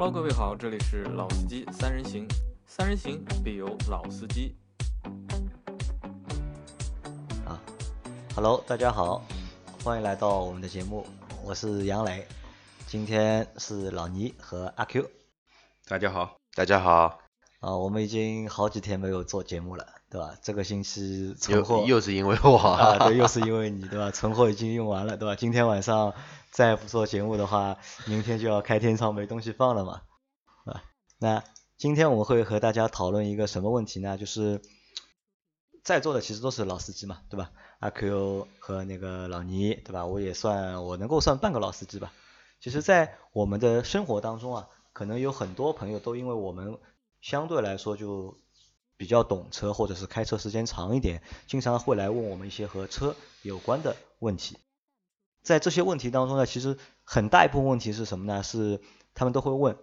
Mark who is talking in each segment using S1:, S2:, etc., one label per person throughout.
S1: Hello，各位好，这里是老司机三人行，三人行必有老司机。
S2: 啊，Hello，大家好，欢迎来到我们的节目，我是杨磊，今天是老倪和阿 Q。
S3: 大家好，
S4: 大家好。
S2: 啊，我们已经好几天没有做节目了，对吧？这个星期存货
S4: 又又是因为我
S2: 啊，对，又是因为你，对吧？存货已经用完了，对吧？今天晚上再不做节目的话，明天就要开天窗没东西放了嘛，啊？那今天我们会和大家讨论一个什么问题呢？就是在座的其实都是老司机嘛，对吧？阿 Q 和那个老倪，对吧？我也算我能够算半个老司机吧。其实，在我们的生活当中啊，可能有很多朋友都因为我们。相对来说就比较懂车，或者是开车时间长一点，经常会来问我们一些和车有关的问题。在这些问题当中呢，其实很大一部分问题是什么呢？是他们都会问，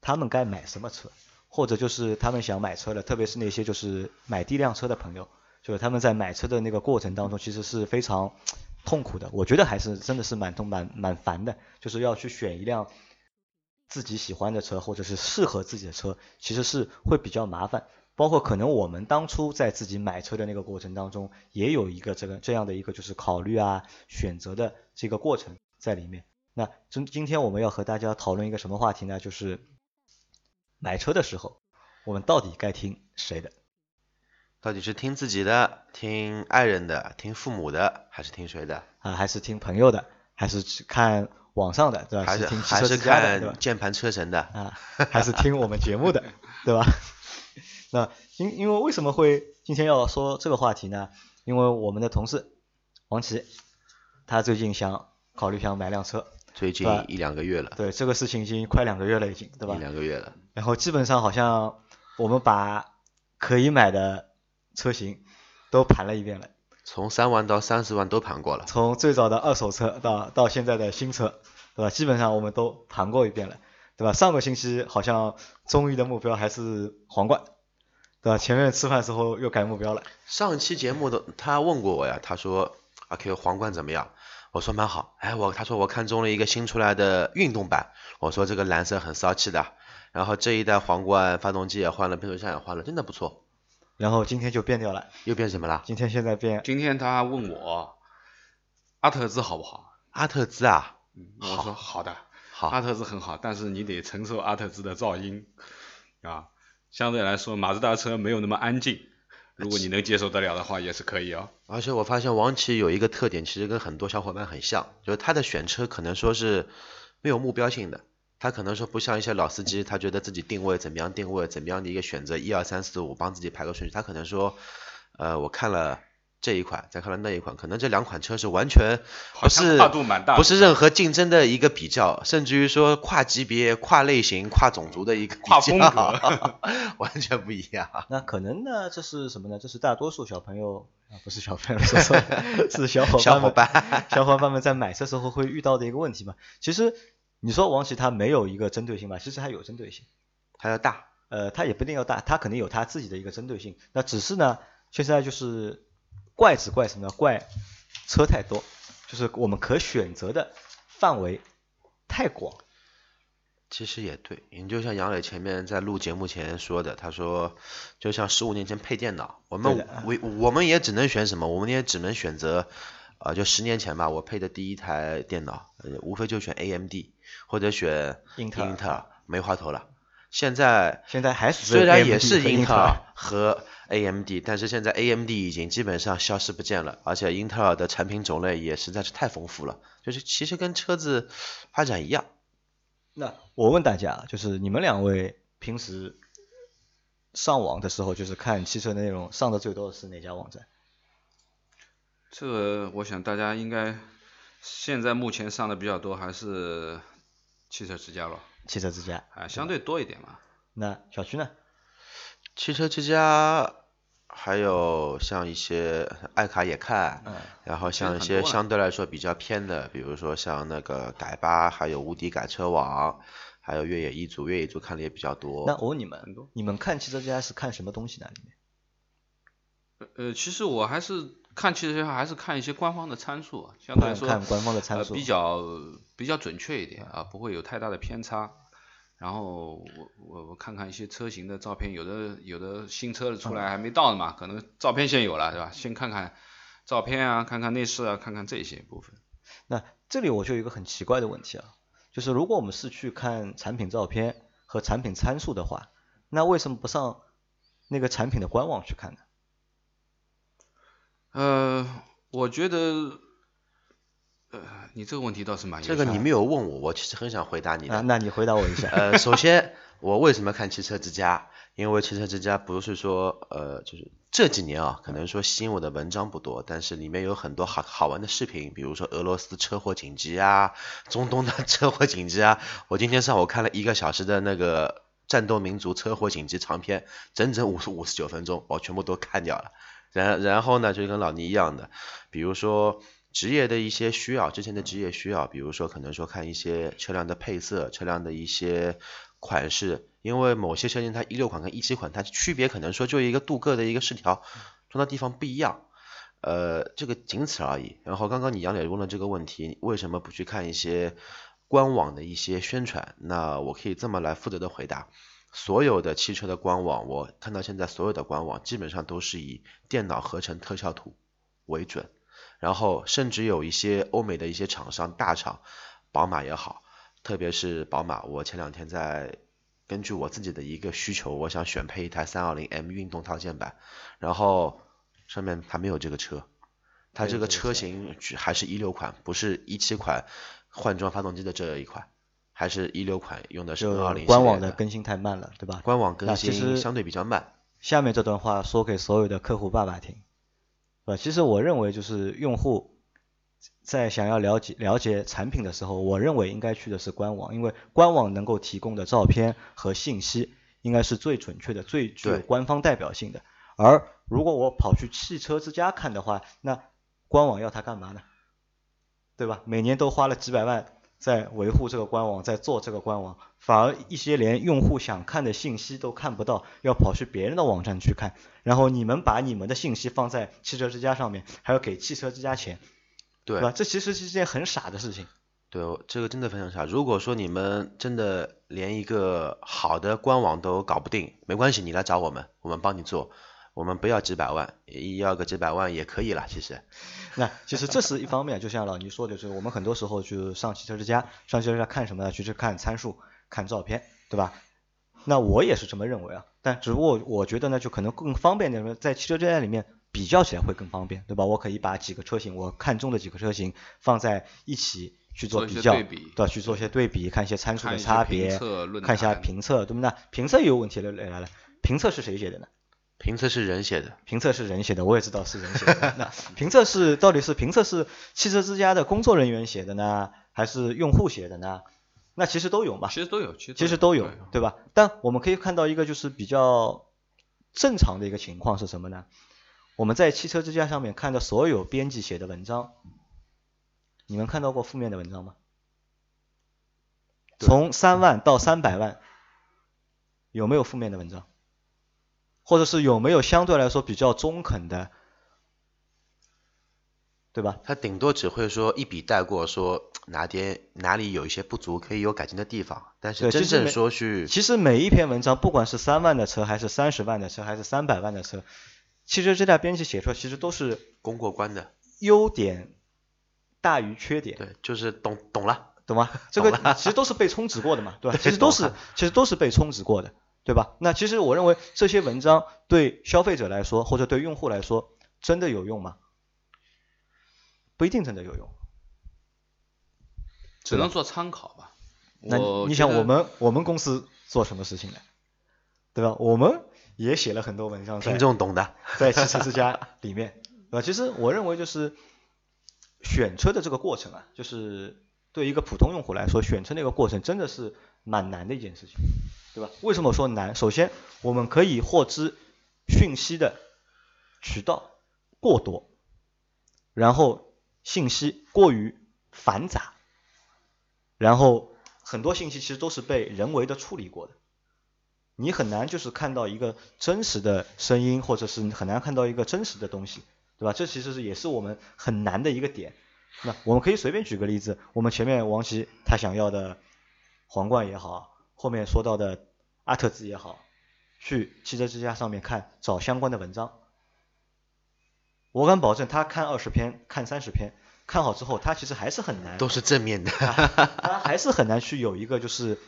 S2: 他们该买什么车，或者就是他们想买车了，特别是那些就是买第一辆车的朋友，就是他们在买车的那个过程当中，其实是非常痛苦的。我觉得还是真的是蛮痛蛮蛮烦的，就是要去选一辆。自己喜欢的车或者是适合自己的车，其实是会比较麻烦。包括可能我们当初在自己买车的那个过程当中，也有一个这个这样的一个就是考虑啊选择的这个过程在里面。那今今天我们要和大家讨论一个什么话题呢？就是买车的时候，我们到底该听谁的？
S4: 到底是听自己的、听爱人的、听父母的，还是听谁的？
S2: 啊，还是听朋友的？还是看？网上的对吧？
S4: 还是
S2: 听
S4: 还是看键盘车神的
S2: 啊？还是听我们节目的对吧？那因因为为什么会今天要说这个话题呢？因为我们的同事王琦，他最近想考虑想买辆车，
S4: 最近一两个月了。
S2: 对，这个事情已经快两个月了，已经对吧？
S4: 一两个月了。
S2: 然后基本上好像我们把可以买的车型都盘了一遍了。
S4: 从三万到三十万都盘过了，
S2: 从最早的二手车到到现在的新车，对吧？基本上我们都盘过一遍了，对吧？上个星期好像终于的目标还是皇冠，对吧？前面吃饭时候又改目标了。
S4: 上期节目的他问过我呀，他说阿 Q 皇冠怎么样？我说蛮好。哎，我他说我看中了一个新出来的运动版，我说这个蓝色很骚气的。然后这一代皇冠发动机也换了，变速箱也换了，真的不错。
S2: 然后今天就变掉了，
S4: 又变什么了？
S2: 今天现在变。
S3: 今天他问我阿特兹好不好？
S4: 阿特兹啊，
S3: 我说好的，
S4: 好，
S3: 阿特兹很好，但是你得承受阿特兹的噪音啊。相对来说，马自达车没有那么安静，如果你能接受得了的话，也是可以哦。
S4: 而且我发现王琦有一个特点，其实跟很多小伙伴很像，就是他的选车可能说是没有目标性的。他可能说不像一些老司机，他觉得自己定位怎么样定位，怎么样的一个选择，一二三四五帮自己排个顺序。他可能说，呃，我看了这一款，再看了那一款，可能这两款车是完全不是
S3: 跨度蛮大，
S4: 不是任何竞争的一个比较，甚至于说跨级别、跨类型、跨种族的一个
S3: 跨风格，
S4: 完全不一样。
S2: 那可能呢，这是什么呢？这是大多数小朋友啊，不是小朋友，说错了，是小伙
S4: 小伙
S2: 伴，小伙伴们在买车时候会遇到的一个问题嘛。其实。你说王琦他没有一个针对性吧？其实他有针对性，
S4: 他要大，
S2: 呃，他也不一定要大，他肯定有他自己的一个针对性。那只是呢，现在就是怪只怪什么？怪车太多，就是我们可选择的范围太广。
S4: 其实也对，你就像杨磊前面在录节目前说的，他说就像十五年前配电脑，我们我我们也只能选什么？我们也只能选择。啊，就十年前吧，我配的第一台电脑，呃，无非就选 AMD 或者选英特尔，没话头了。现在
S2: 现在还是
S4: 虽然也是英特尔和 AMD，但是现在 AMD 已经基本上消失不见了，而且英特尔的产品种类也实在是太丰富了，就是其实跟车子发展一样。
S2: 那我问大家，就是你们两位平时上网的时候，就是看汽车的内容，上的最多的是哪家网站？
S3: 这个我想大家应该现在目前上的比较多还是汽车之家咯。
S2: 汽车之家
S3: 啊，相对多一点嘛。
S2: 那小区呢？
S4: 汽车之家还有像一些爱卡也看，然后像一些相对来说比较偏的，比如说像那个改吧，还有无敌改车网，还有越野一族，越野一族看的也比较多。
S2: 那我问你们，你们看汽车之家是看什么东西呢？里
S3: 面？呃，其实我还是。看汽车之家还是看一些官方的参数，相对来说
S2: 看官方的参
S3: 数比较比较准确一点啊，不会有太大的偏差。然后我我我看看一些车型的照片，有的有的新车出来还没到呢嘛，可能照片先有了，对吧？先看看照片啊，看看内饰啊，看看这些部分。
S2: 那这里我就有一个很奇怪的问题啊，就是如果我们是去看产品照片和产品参数的话，那为什么不上那个产品的官网去看呢？
S3: 呃，我觉得，呃，你这个问题倒是蛮
S4: 这个你没有问我，我其实很想回答你的。
S2: 啊，那你回答我一下。
S4: 呃，首先我为什么看汽车之家？因为汽车之家不是说呃，就是这几年啊，可能说吸引我的文章不多，但是里面有很多好好玩的视频，比如说俄罗斯车祸紧急啊，中东的 车祸紧急啊。我今天上午看了一个小时的那个战斗民族车祸紧急长片，整整五十五十九分钟，我全部都看掉了。然然后呢，就跟老倪一样的，比如说职业的一些需要，之前的职业需要，比如说可能说看一些车辆的配色，车辆的一些款式，因为某些车型它一六款跟一七款它区别可能说就一个镀铬的一个饰条装的地方不一样，呃，这个仅此而已。然后刚刚你杨磊问了这个问题，为什么不去看一些官网的一些宣传？那我可以这么来负责的回答。所有的汽车的官网，我看到现在所有的官网基本上都是以电脑合成特效图为准，然后甚至有一些欧美的一些厂商大厂，宝马也好，特别是宝马，我前两天在根据我自己的一个需求，我想选配一台 320M 运动套件版，然后上面它没有这个车，它这个车型还是一六款，不是一七款换装发动机的这一款。还是一六款用的是二零
S2: 官网的更新太慢了，对吧？
S4: 官网更新相对比较慢。
S2: 下面这段话说给所有的客户爸爸听，是吧？其实我认为就是用户在想要了解了解产品的时候，我认为应该去的是官网，因为官网能够提供的照片和信息应该是最准确的、最具有官方代表性的。而如果我跑去汽车之家看的话，那官网要它干嘛呢？对吧？每年都花了几百万。在维护这个官网，在做这个官网，反而一些连用户想看的信息都看不到，要跑去别人的网站去看。然后你们把你们的信息放在汽车之家上面，还要给汽车之家钱，
S4: 对
S2: 吧？这其实是一件很傻的事情。
S4: 对，这个真的非常傻。如果说你们真的连一个好的官网都搞不定，没关系，你来找我们，我们帮你做。我们不要几百万，要个几百万也可以了。其实，
S2: 那其实这是一方面，就像老倪说的，就是我们很多时候去上汽车之家，上汽车之家看什么呢？就是看参数、看照片，对吧？那我也是这么认为啊。但只不过我觉得呢，就可能更方便点，在汽车之家里面比较起来会更方便，对吧？我可以把几个车型，我看中的几个车型放在一起去做比较，对吧？去做一些对比，看一些参数的差别，看一下评测，对不对？评测也有问题了，来来来，评测是谁写的呢？
S4: 评测是人写的，
S2: 评测是人写的，我也知道是人写的。那 评测是到底是评测是汽车之家的工作人员写的呢，还是用户写的呢？那其实都有嘛，
S3: 其实都有，其
S2: 实都有，对吧？但我们可以看到一个就是比较正常的一个情况是什么呢？我们在汽车之家上面看到所有编辑写的文章，你们看到过负面的文章吗？从三万到三百万，有没有负面的文章？或者是有没有相对来说比较中肯的，对吧？
S4: 他顶多只会说一笔带过，说哪点哪里有一些不足，可以有改进的地方。但是真正说去，
S2: 其实每一篇文章，不管是三万的车，还是三十万的车，还是三百万的车，汽车之家编辑写出来，其实都是
S4: 公过关的，
S2: 优点大于缺点。
S4: 对，就是懂懂了，
S2: 懂吗？这个其实都是被充值过的嘛，对吧？其实都是其实都是被充值过的。对吧？那其实我认为这些文章对消费者来说，或者对用户来说，真的有用吗？不一定真的有用，
S3: 只能做参考吧。
S2: 那你想我们我们公司做什么事情呢？对吧？我们也写了很多文章，
S4: 听众懂的，
S2: 在汽车之家里面，对吧？其实我认为就是选车的这个过程啊，就是对一个普通用户来说，选车那个过程真的是蛮难的一件事情。对吧？为什么说难？首先，我们可以获知讯息的渠道过多，然后信息过于繁杂，然后很多信息其实都是被人为的处理过的，你很难就是看到一个真实的声音，或者是很难看到一个真实的东西，对吧？这其实是也是我们很难的一个点。那我们可以随便举个例子，我们前面王琦他想要的皇冠也好。后面说到的阿特兹也好，去汽车之家上面看找相关的文章，我敢保证他看二十篇看三十篇看好之后，他其实还是很难，
S4: 都是正面的，
S2: 他还是很难去有一个就是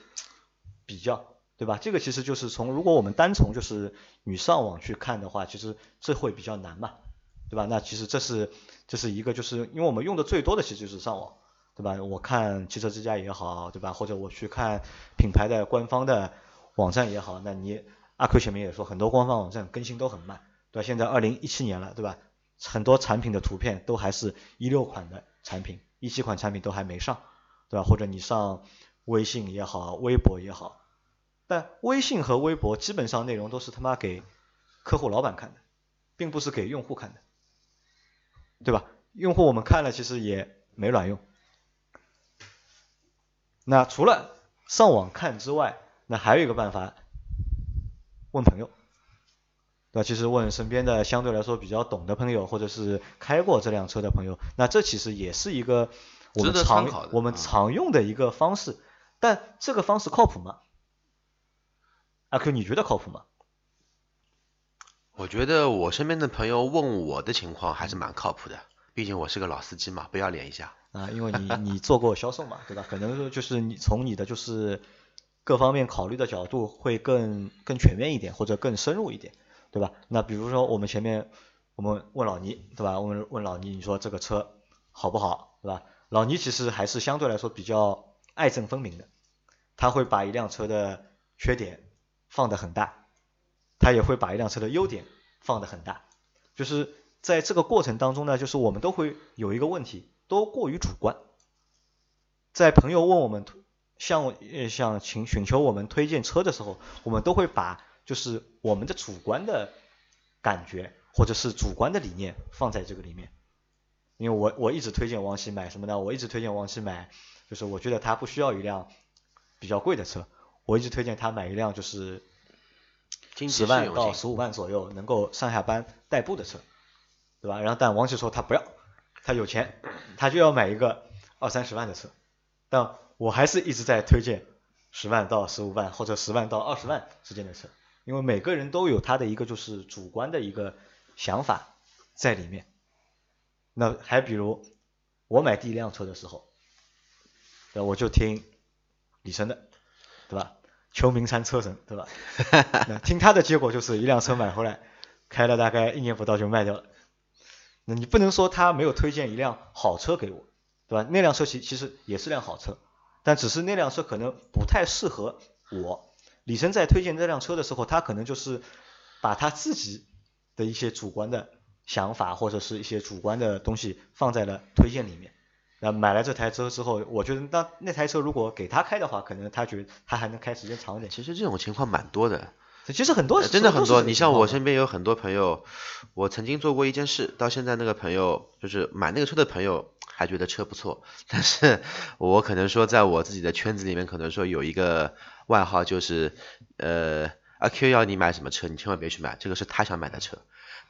S2: 比较。对吧？这个其实就是从如果我们单从就是你上网去看的话，其实这会比较难嘛，对吧？那其实这是这是一个就是因为我们用的最多的其实就是上网，对吧？我看汽车之家也好，对吧？或者我去看品牌的官方的网站也好，那你阿 Q 前面也说很多官方网站更新都很慢，对吧？现在二零一七年了，对吧？很多产品的图片都还是一六款的产品，一七款产品都还没上，对吧？或者你上微信也好，微博也好。但微信和微博基本上内容都是他妈给客户老板看的，并不是给用户看的，对吧？用户我们看了其实也没卵用。那除了上网看之外，那还有一个办法，问朋友，对吧？其实问身边的相对来说比较懂的朋友，或者是开过这辆车的朋友，那这其实也是一个我们常我们常用的一个方式。但这个方式靠谱吗？阿 Q，你觉得靠谱吗？
S4: 我觉得我身边的朋友问我的情况还是蛮靠谱的，毕竟我是个老司机嘛，不要脸一下。
S2: 啊，因为你你做过销售嘛，对吧？可能说就是你从你的就是各方面考虑的角度会更更全面一点，或者更深入一点，对吧？那比如说我们前面我们问老倪，对吧？问问老倪，你说这个车好不好，对吧？老倪其实还是相对来说比较爱憎分明的，他会把一辆车的缺点。放的很大，他也会把一辆车的优点放得很大，就是在这个过程当中呢，就是我们都会有一个问题，都过于主观。在朋友问我们向向请寻求我们推荐车的时候，我们都会把就是我们的主观的感觉或者是主观的理念放在这个里面。因为我我一直推荐王琦买什么呢？我一直推荐王琦买，就是我觉得他不需要一辆比较贵的车。我一直推荐他买一辆就是十万到十五万左右能够上下班代步的车，对吧？然后但王琦说他不要，他有钱，他就要买一个二三十万的车。但我还是一直在推荐十万到十五万或者十万到二十万之间的车，因为每个人都有他的一个就是主观的一个想法在里面。那还比如我买第一辆车的时候，那我就听李晨的。对吧？求名山车神，对吧？那听他的结果就是一辆车买回来，开了大概一年不到就卖掉了。那你不能说他没有推荐一辆好车给我，对吧？那辆车其其实也是辆好车，但只是那辆车可能不太适合我。李晨在推荐这辆车的时候，他可能就是把他自己的一些主观的想法或者是一些主观的东西放在了推荐里面。那买了这台车之后，我觉得那那台车如果给他开的话，可能他觉得他还能开时间长一点。
S4: 其实这种情况蛮多的，
S2: 其实很多
S4: 真的很多。你像我身边有很多朋友，我曾经做过一件事，到现在那个朋友就是买那个车的朋友还觉得车不错，但是我可能说在我自己的圈子里面，可能说有一个外号就是呃阿 Q 要你买什么车，你千万别去买，这个是他想买的车，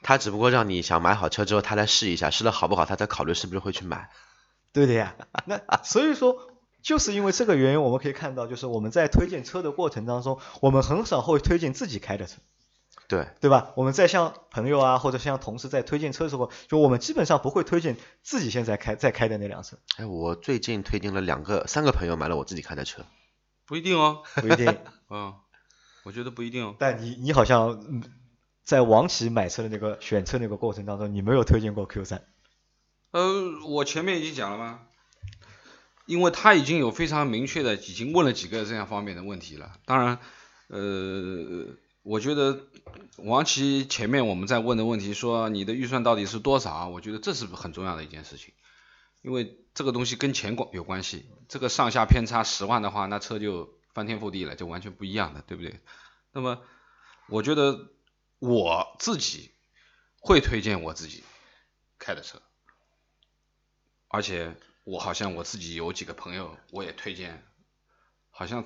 S4: 他只不过让你想买好车之后他来试一下，试了好不好，他再考虑是不是会去买。
S2: 对的呀，那所以说就是因为这个原因，我们可以看到，就是我们在推荐车的过程当中，我们很少会推荐自己开的车，
S4: 对
S2: 对吧？我们在向朋友啊或者向同事在推荐车的时候，就我们基本上不会推荐自己现在开在开的那辆车。
S4: 哎，我最近推荐了两个、三个朋友买了我自己开的车，
S3: 不一定哦，
S2: 不一定，
S3: 嗯，我觉得不一定哦。
S2: 但你你好像在王琦买车的那个选车那个过程当中，你没有推荐过 Q 三。
S3: 呃，我前面已经讲了吗？因为他已经有非常明确的，已经问了几个这样方面的问题了。当然，呃，我觉得王琦前面我们在问的问题，说你的预算到底是多少啊？我觉得这是很重要的一件事情，因为这个东西跟钱关有关系。这个上下偏差十万的话，那车就翻天覆地了，就完全不一样的，对不对？那么，我觉得我自己会推荐我自己开的车。而且我好像我自己有几个朋友，我也推荐，好像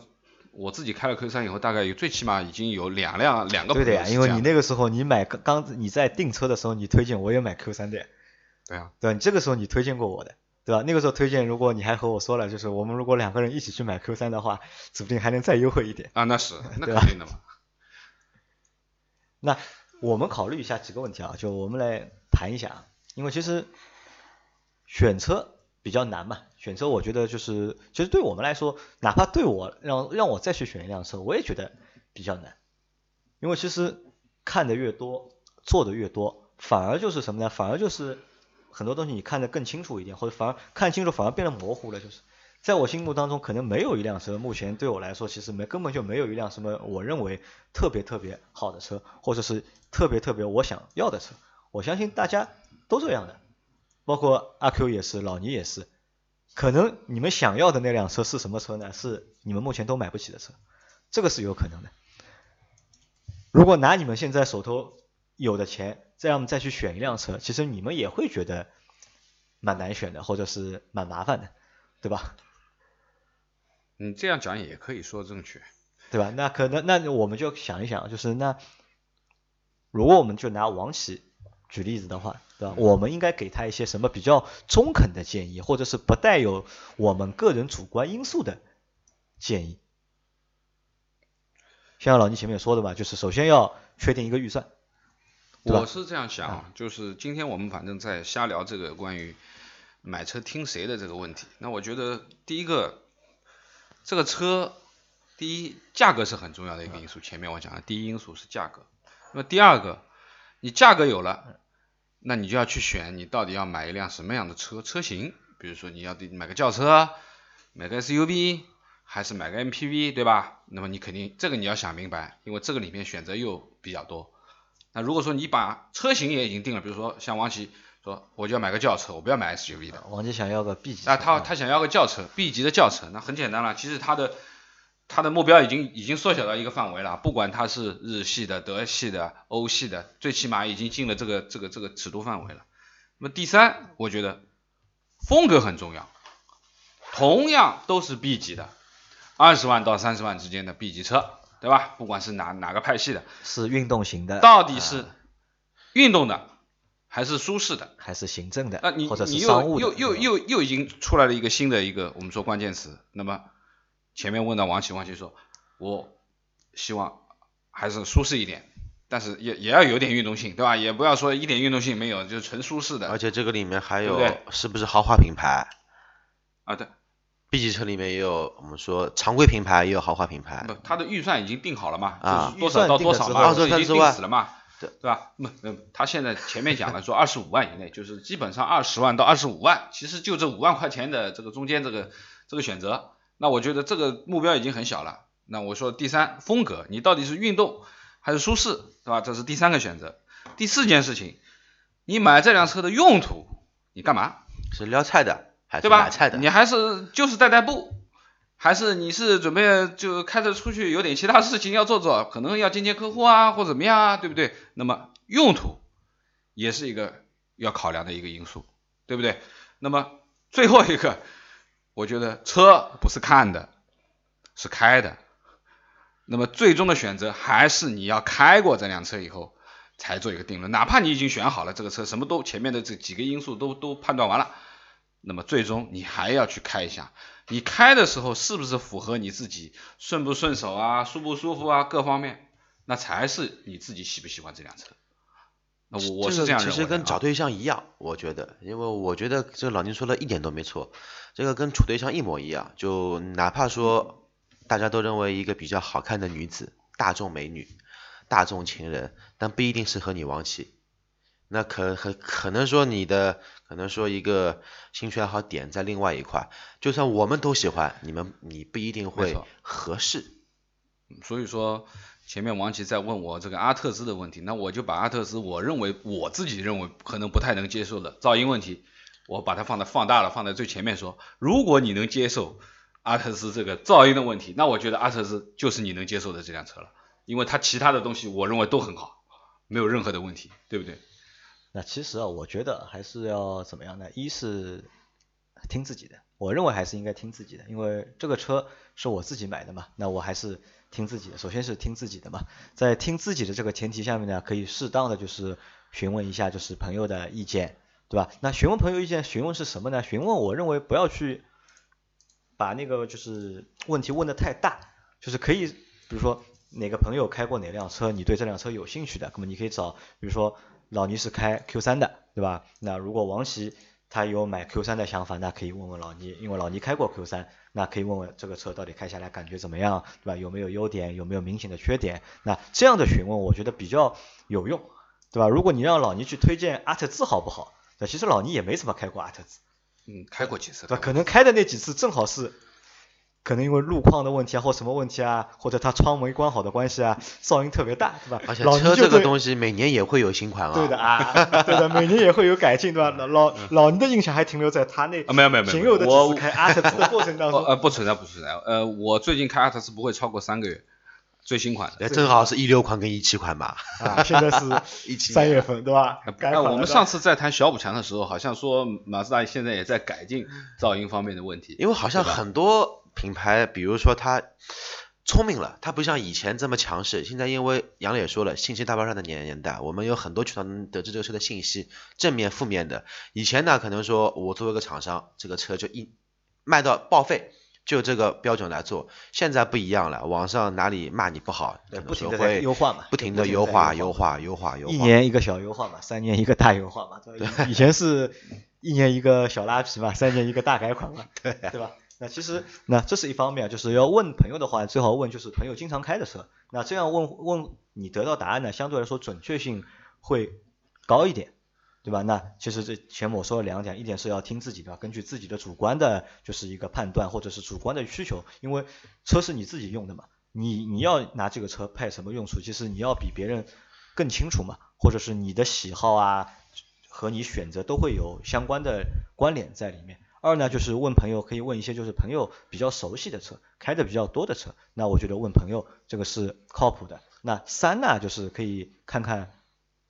S3: 我自己开了 Q 三以后，大概有最起码已经有两辆两个。
S2: 对的呀，因为你那个时候你买刚你在订车的时候，你推荐我也买 Q 三的。
S3: 对啊。
S2: 对，你这个时候你推荐过我的，对吧？那个时候推荐，如果你还和我说了，就是我们如果两个人一起去买 Q 三的话，指不定还能再优惠一点。
S3: 啊，那是，那肯定的嘛。
S2: 那我们考虑一下几个问题啊，就我们来谈一下啊，因为其实选车比较难嘛，选车我觉得就是，其实对我们来说，哪怕对我让让我再去选一辆车，我也觉得比较难，因为其实看的越多，做的越多，反而就是什么呢？反而就是很多东西你看得更清楚一点，或者反而看清楚反而变得模糊了，就是。在我心目当中，可能没有一辆车，目前对我来说，其实没根本就没有一辆什么我认为特别特别好的车，或者是特别特别我想要的车。我相信大家都这样的，包括阿 Q 也是，老倪也是。可能你们想要的那辆车是什么车呢？是你们目前都买不起的车，这个是有可能的。如果拿你们现在手头有的钱，这样再去选一辆车，其实你们也会觉得蛮难选的，或者是蛮麻烦的，对吧？
S3: 你这样讲也可以说正确。
S2: 对吧？那可能那我们就想一想，就是那如果我们就拿王琦举例子的话，对吧？我们应该给他一些什么比较中肯的建议，或者是不带有我们个人主观因素的建议。像老倪前面说的嘛，就是首先要确定一个预算，
S3: 我是这样想，就是今天我们反正在瞎聊这个关于买车听谁的这个问题。那我觉得第一个，这个车第一价格是很重要的一个因素，前面我讲的第一因素是价格。那么第二个，你价格有了，那你就要去选你到底要买一辆什么样的车车型，比如说你要得买个轿车，买个 SUV，还是买个 MPV，对吧？那么你肯定这个你要想明白，因为这个里面选择又比较多。那如果说你把车型也已经定了，比如说像王琦说我就要买个轿车，我不要买 SUV 的，
S2: 王琦想要个 B 级车，
S3: 那他他想要个轿车 B 级的轿车，那很简单了，其实他的他的目标已经已经缩小到一个范围了，不管他是日系的、德系的、欧系的，最起码已经进了这个这个这个尺度范围了。那么第三，我觉得风格很重要，同样都是 B 级的，二十万到三十万之间的 B 级车，对吧？不管是哪哪个派系的，
S2: 是运动型的，
S3: 到底是
S2: 啊
S3: 运动的还是舒适的？
S2: 还是行政的，
S3: 啊，你
S2: 或者是
S3: 你
S2: 商务的，
S3: 又又又又又已经出来了一个新的一个我们说关键词。那么前面问到王琦，王琦说，我希望还是舒适一点，但是也也要有点运动性，对吧？也不要说一点运动性没有，就是纯舒适的。
S4: 而且这个里面还有
S3: 对不对
S4: 是不是豪华品牌
S3: 啊，对
S4: ，？B 级车里面也有我们说常规品牌，也有豪华品牌
S3: 不，。他的预算已经定好了嘛，
S4: 啊
S3: 就是多少到多少嘛，已经定死了嘛，
S4: 对
S3: 对吧？那那他现在前面讲了说二十五万以内，就是基本上二十万到二十五万，其实就这五万块钱的这个中间这个这个选择，那我觉得这个目标已经很小了。那我说第三风格，你到底是运动还是舒适，对吧？这是第三个选择。第四件事情，你买这辆车的用途，你干嘛？
S4: 是撩菜的还是
S3: 对吧
S4: 买菜的？
S3: 你还是就是代代步，还是你是准备就开车出去有点其他事情要做做，可能要见见客户啊，或怎么样啊，对不对？那么用途也是一个要考量的一个因素，对不对？那么最后一个，我觉得车不是看的，是开的。那么最终的选择还是你要开过这辆车以后才做一个定论，哪怕你已经选好了这个车，什么都前面的这几个因素都都判断完了，那么最终你还要去开一下，你开的时候是不是符合你自己顺不顺手啊，舒不舒服啊，各方面，那才是你自己喜不喜欢这辆车。那我我是这样。
S4: 其实跟找对象一样，我觉得，因为我觉得这老宁说的一点都没错，这个跟处对象一模一样，就哪怕说大家都认为一个比较好看的女子，大众美女、大众情人，但不一定适合你王琦。那可可可能说你的可能说一个兴趣爱好点在另外一块，就算我们都喜欢，你们你不一定会合适。
S3: 所以说，前面王琦在问我这个阿特兹的问题，那我就把阿特兹我认为我自己认为可能不太能接受的噪音问题，我把它放在放大了，放在最前面说，如果你能接受阿特兹这个噪音的问题，那我觉得阿特兹就是你能接受的这辆车了，因为它其他的东西我认为都很好，没有任何的问题，对不对？
S2: 那其实啊，我觉得还是要怎么样呢？一是听自己的，我认为还是应该听自己的，因为这个车是我自己买的嘛，那我还是听自己的。首先是听自己的嘛，在听自己的这个前提下面呢，可以适当的就是询问一下就是朋友的意见，对吧？那询问朋友意见，询问是什么呢？询问我认为不要去把那个就是问题问的太大，就是可以，比如说哪个朋友开过哪辆车，你对这辆车有兴趣的，那么你可以找，比如说老倪是开 Q 三的，对吧？那如果王琦他有买 Q 三的想法，那可以问问老倪，因为老倪开过 Q 三，那可以问问这个车到底开下来感觉怎么样，对吧？有没有优点，有没有明显的缺点？那这样的询问，我觉得比较有用，对吧？如果你让老倪去推荐阿特兹好不好？那其实老倪也没怎么开过阿特兹，
S3: 嗯，开过几次，
S2: 对吧？可能开的那几次正好是。可能因为路况的问题啊，或什么问题啊，或者它窗没关好的关系啊，噪音特别大，对吧？
S4: 而且车这个东西每年也会有新款啊。
S2: 对的啊，对的，每年也会有改进，对吧？老老老倪的印象还停留在他那
S3: 没有没有没有
S2: 仅有的几次开阿特兹的 过程当中。
S3: 呃，不存在不存在，呃，我最近开阿特兹不会超过三个月，最新款的。
S4: 正好是一六款跟一七款吧。
S2: 啊，现在是 一七三月份，对吧？
S3: 哎，我们上次在谈小补强的时候，好像说马自达现在也在改进噪音方面的问题，
S4: 因为好像很多。品牌，比如说它聪明了，它不像以前这么强势。现在因为杨磊说了，信息大爆炸的年年代，我们有很多渠道能得知这个车的信息，正面、负面的。以前呢，可能说我作为一个厂商，这个车就一卖到报废，就这个标准来做。现在不一样了，网上哪里骂你不好，
S2: 不停的优化嘛，
S4: 不停的优化、优化、优化、优化。
S2: 一年一个小优化嘛，三年一个大优化嘛。对 以前是一年一个小拉皮嘛，三年一个大改款嘛，对对吧？那其实，那这是一方面，就是要问朋友的话，最好问就是朋友经常开的车。那这样问问你得到答案呢，相对来说准确性会高一点，对吧？那其实这前面我说了两点，一点是要听自己的，根据自己的主观的，就是一个判断或者是主观的需求，因为车是你自己用的嘛，你你要拿这个车派什么用处，其实你要比别人更清楚嘛，或者是你的喜好啊和你选择都会有相关的关联在里面。二呢，就是问朋友，可以问一些就是朋友比较熟悉的车，开的比较多的车，那我觉得问朋友这个是靠谱的。那三呢，就是可以看看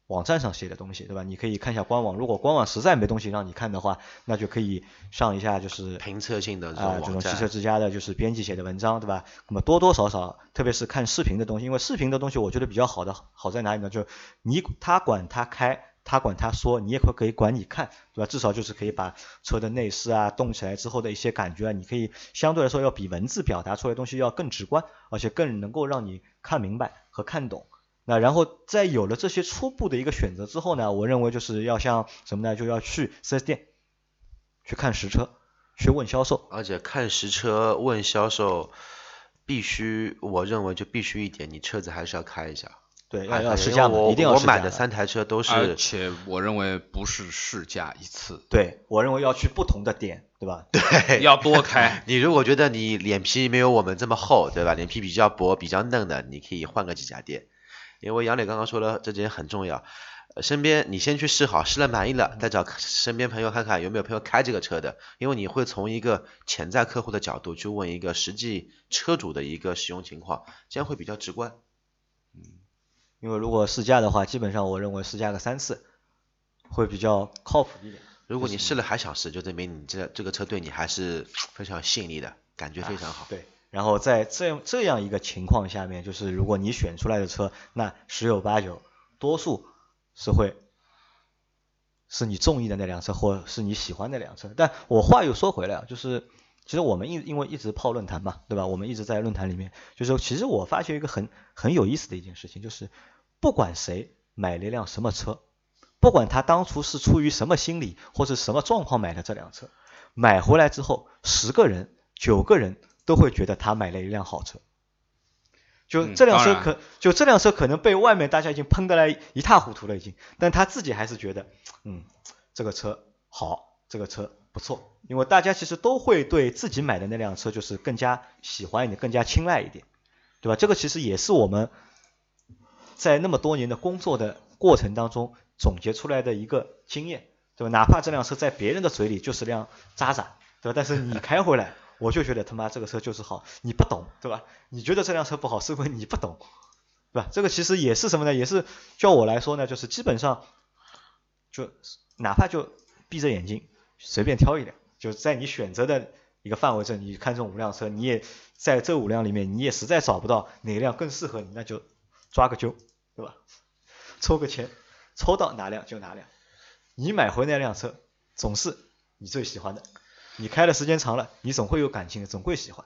S2: 网站上写的东西，对吧？你可以看一下官网，如果官网实在没东西让你看的话，那就可以上一下就是
S4: 评测性的
S2: 啊这种汽车之家的就是编辑写的文章，对吧？那么多多少少，特别是看视频的东西，因为视频的东西我觉得比较好的好在哪里呢？就你他管他开。他管他说，你也可可以管你看，对吧？至少就是可以把车的内饰啊，动起来之后的一些感觉啊，你可以相对来说要比文字表达出来东西要更直观，而且更能够让你看明白和看懂。那然后在有了这些初步的一个选择之后呢，我认为就是要像什么呢？就要去 4S 店去看实车，去问销售。
S4: 而且看实车问销售，必须我认为就必须一点，你车子还是要开一下。
S2: 对，要要试驾
S4: 嘛，
S2: 一定要
S4: 试驾。我买的三台车都是，
S3: 而且我认为不是试驾一次。
S2: 对，我认为要去不同的店，对吧？
S4: 对，
S3: 要多开。
S4: 你如果觉得你脸皮没有我们这么厚，对吧？脸皮比较薄、比较嫩的，你可以换个几家店。因为杨磊刚刚说了，这点很重要。身边你先去试好，试了满意了，再找身边朋友看看有没有朋友开这个车的。因为你会从一个潜在客户的角度去问一个实际车主的一个使用情况，这样会比较直观。
S2: 因为如果试驾的话，基本上我认为试驾个三次会比较靠谱一点。
S4: 如果你试了还想试，就证明你这这个车对你还是非常有吸引力的，感觉非常好。
S2: 对，然后在这样这样一个情况下面，就是如果你选出来的车，那十有八九多数是会是你中意的那辆车，或是你喜欢那辆车。但我话又说回来啊，就是其实我们一因为一直泡论坛嘛，对吧？我们一直在论坛里面，就是说其实我发现一个很很有意思的一件事情，就是。不管谁买了一辆什么车，不管他当初是出于什么心理或者什么状况买的这辆车，买回来之后，十个人九个人都会觉得他买了一辆好车。就这辆车可就这辆车可能被外面大家已经喷得来一塌糊涂了已经，但他自己还是觉得，嗯，这个车好，这个车不错，因为大家其实都会对自己买的那辆车就是更加喜欢一点，更加青睐一点，对吧？这个其实也是我们。在那么多年的工作的过程当中，总结出来的一个经验，对吧？哪怕这辆车在别人的嘴里就是辆渣渣，对吧？但是你开回来，我就觉得他妈这个车就是好。你不懂，对吧？你觉得这辆车不好，是因为你不懂，对吧？这个其实也是什么呢？也是叫我来说呢，就是基本上，就哪怕就闭着眼睛随便挑一辆，就在你选择的一个范围内，你看中五辆车，你也在这五辆里面，你也实在找不到哪辆更适合你，那就抓个阄。对吧？抽个签，抽到哪辆就哪辆。你买回那辆车总是你最喜欢的，你开的时间长了，你总会有感情的，总会喜欢。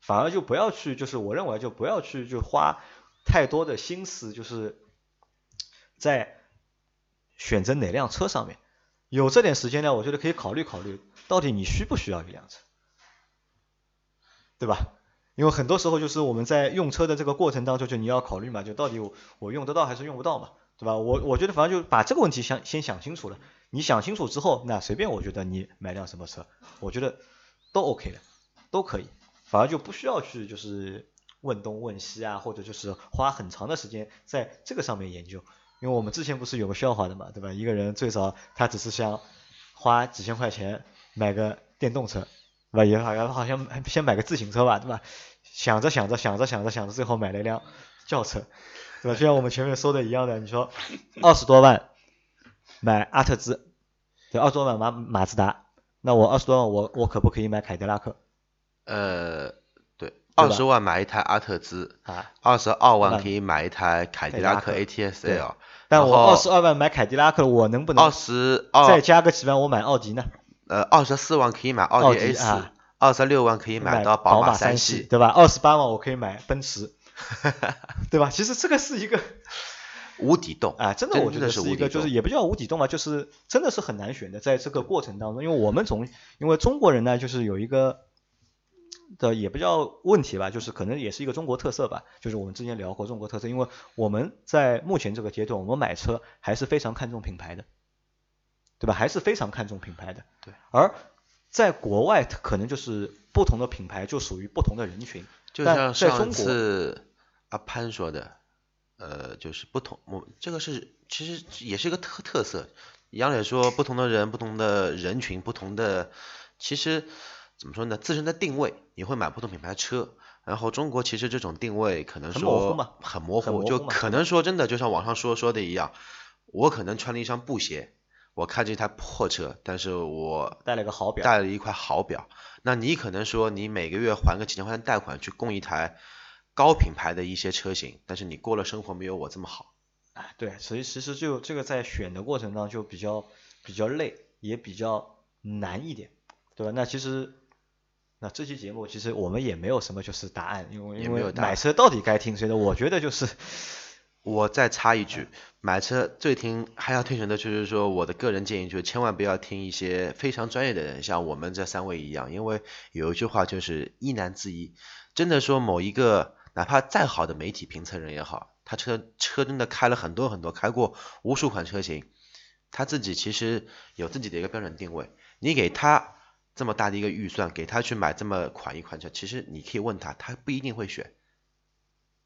S2: 反而就不要去，就是我认为就不要去就花太多的心思，就是在选择哪辆车上面。有这点时间呢，我觉得可以考虑考虑，到底你需不需要一辆车，对吧？因为很多时候就是我们在用车的这个过程当中，就你要考虑嘛，就到底我我用得到还是用不到嘛，对吧？我我觉得反正就把这个问题想先想清楚了，你想清楚之后，那随便我觉得你买辆什么车，我觉得都 OK 的，都可以，反而就不需要去就是问东问西啊，或者就是花很长的时间在这个上面研究。因为我们之前不是有个笑话的嘛，对吧？一个人最少他只是想花几千块钱买个电动车，对吧？也好像好像先买个自行车吧，对吧？想着想着想着想着想着，最后买了一辆轿车，对吧？就像我们前面说的一样的，你说二十多万买阿特兹，对，二十多万买马自达，那我二十多万我我可不可以买凯迪拉克？
S4: 呃，对，二十万买一台阿特兹，
S2: 啊，
S4: 二十二万可以买一台凯迪拉克 ATS
S2: 对
S4: L。
S2: 但我二十二万买凯迪拉克，我能不能
S4: 二十
S2: 再加个几万我买奥迪呢？
S4: 呃二十四万可以买奥
S2: 奥
S4: 迪
S2: 迪
S4: A 四
S2: 啊，
S4: 二十六万可以买到
S2: 宝
S4: 马
S2: 三
S4: 系，
S2: 对吧？二十八万我可以买奔驰，对吧？其实这个是一个
S4: 无底洞
S2: 啊，真的我觉得
S4: 是
S2: 是一个，就是也不叫无底洞吧，就是真的是很难选的，在这个过程当中，因为我们从因为中国人呢，就是有一个的也不叫问题吧，就是可能也是一个中国特色吧，就是我们之前聊过中国特色，因为我们在目前这个阶段，我们买车还是非常看重品牌的，对吧？还是非常看重品牌的。
S4: 对。
S2: 而在国外，可能就是不同的品牌就属于不同的人群。
S4: 就
S2: 但
S4: 像上次阿潘说的，呃，就是不同，我这个是其实也是一个特特色。杨磊说，不同的人、不同的人群、不同的，其实怎么说呢？自身的定位，你会买不同品牌的车。然后中国其实这种定位可能
S2: 很模糊
S4: 说
S2: 嘛
S4: 很模糊，就可能说真的，就像网上说说的一样，我可能穿了一双布鞋，我开着一台破车，但是我
S2: 带了个好表，
S4: 带了一块好表，那你可能说你每个月还个几千块钱贷款去供一台高品牌的一些车型，但是你过了生活没有我这么好。
S2: 哎，对，所以其实就这个在选的过程当中就比较比较累，也比较难一点，对吧？那其实那这期节目其实我们也没有什么就是答案，因为因为买车到底该听谁的？我觉得就是
S4: 我再插一句，买车最听还要推荐的就是说，我的个人建议就是千万不要听一些非常专业的人，像我们这三位一样，因为有一句话就是一难自一，真的说某一个哪怕再好的媒体评测人也好，他车车真的开了很多很多，开过无数款车型，他自己其实有自己的一个标准定位，你给他这么大的一个预算，给他去买这么款一款车，其实你可以问他，他不一定会选。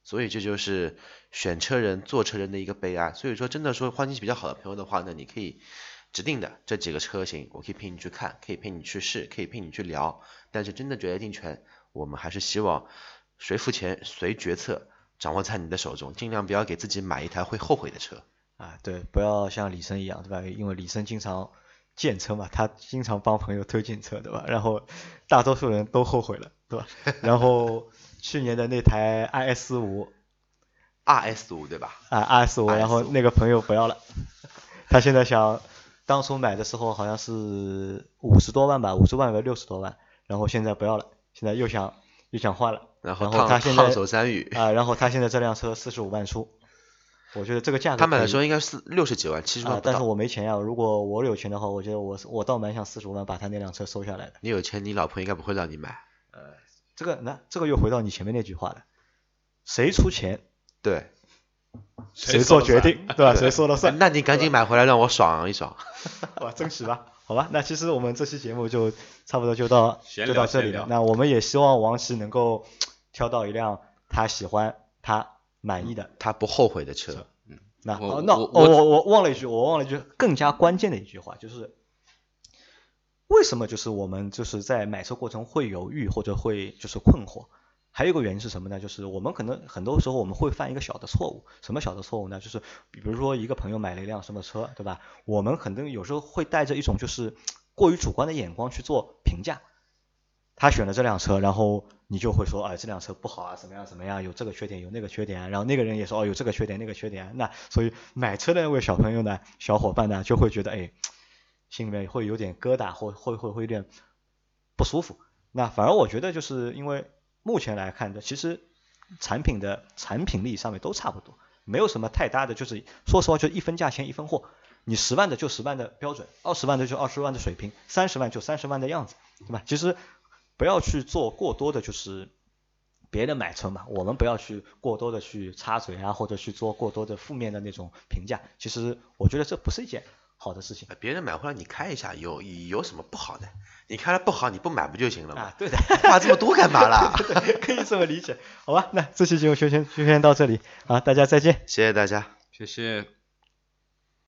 S4: 所以这就是选车人、做车人的一个悲哀。所以说，真的说关系比较好的朋友的话呢，你可以指定的这几个车型，我可以陪你去看，可以陪你去试，可以陪你去聊。但是真的决定权，我们还是希望谁付钱谁决策，掌握在你的手中，尽量不要给自己买一台会后悔的车。
S2: 啊，对，不要像李生一样，对吧？因为李生经常见车嘛，他经常帮朋友推荐车，对吧？然后大多数人都后悔了，对吧？然后去年的那台 IS 五
S4: RS 五对吧？
S2: 啊，RS 五，然后那个朋友不要了，他现在想，当初买的时候好像是五十多万吧，五十万和六十多万，然后现在不要了，现在又想又想换了，
S4: 然后
S2: 他现在
S4: 手山芋，
S2: 啊，然后他现在这辆车四十五万出，我觉得这个价格
S4: 他买的时候应该是六十几万、七十
S2: 啊，但是。我没钱呀，如果我有钱的话，我觉得我我倒蛮想四十五万把他那辆车收下来的。
S4: 你有钱，你老婆应该不会让你买。
S2: 呃这个那这个又回到你前面那句话了，谁出钱
S4: 对，
S2: 谁做决定，对吧？谁说了算？
S4: 那你赶紧买回来让我爽一爽。
S2: 哇，争取吧，好吧。那其实我们这期节目就差不多就到就到这里了。那我们也希望王琦能够挑到一辆他喜欢、他满意的。
S4: 他不后悔的车。
S2: 嗯那
S3: 我
S2: 哦那
S3: 我我
S2: 我忘了一句，我忘了一句更加关键的一句话，就是为什么就是我们就是在买车过程会犹豫或者会就是困惑。还有一个原因是什么呢？就是我们可能很多时候我们会犯一个小的错误，什么小的错误呢？就是比如说一个朋友买了一辆什么车，对吧？我们可能有时候会带着一种就是过于主观的眼光去做评价。他选了这辆车，然后你就会说，哎，这辆车不好啊，怎么样怎么样，有这个缺点，有那个缺点，然后那个人也说，哦，有这个缺点，那个缺点，那所以买车的那位小朋友呢，小伙伴呢，就会觉得，哎，心里面会有点疙瘩，或会会会有点不舒服。那反而我觉得，就是因为目前来看的，其实产品的产品力上面都差不多，没有什么太大的，就是说实话，就一分价钱一分货，你十万的就十万的标准，二十万的就二十万的水平，三十万就三十万的样子，对吧？其实。不要去做过多的，就是别人买车嘛，我们不要去过多的去插嘴啊，或者去做过多的负面的那种评价。其实我觉得这不是一件好的事情。
S4: 别人买回来你开一下，有有什么不好的？你开了不好，你不买不就行了吗？
S2: 对的，
S4: 话这么多干嘛啦？
S2: 可以这么理解，好吧？那这期节目就先就先到这里好，大家再见，
S4: 谢谢大家，
S3: 谢谢。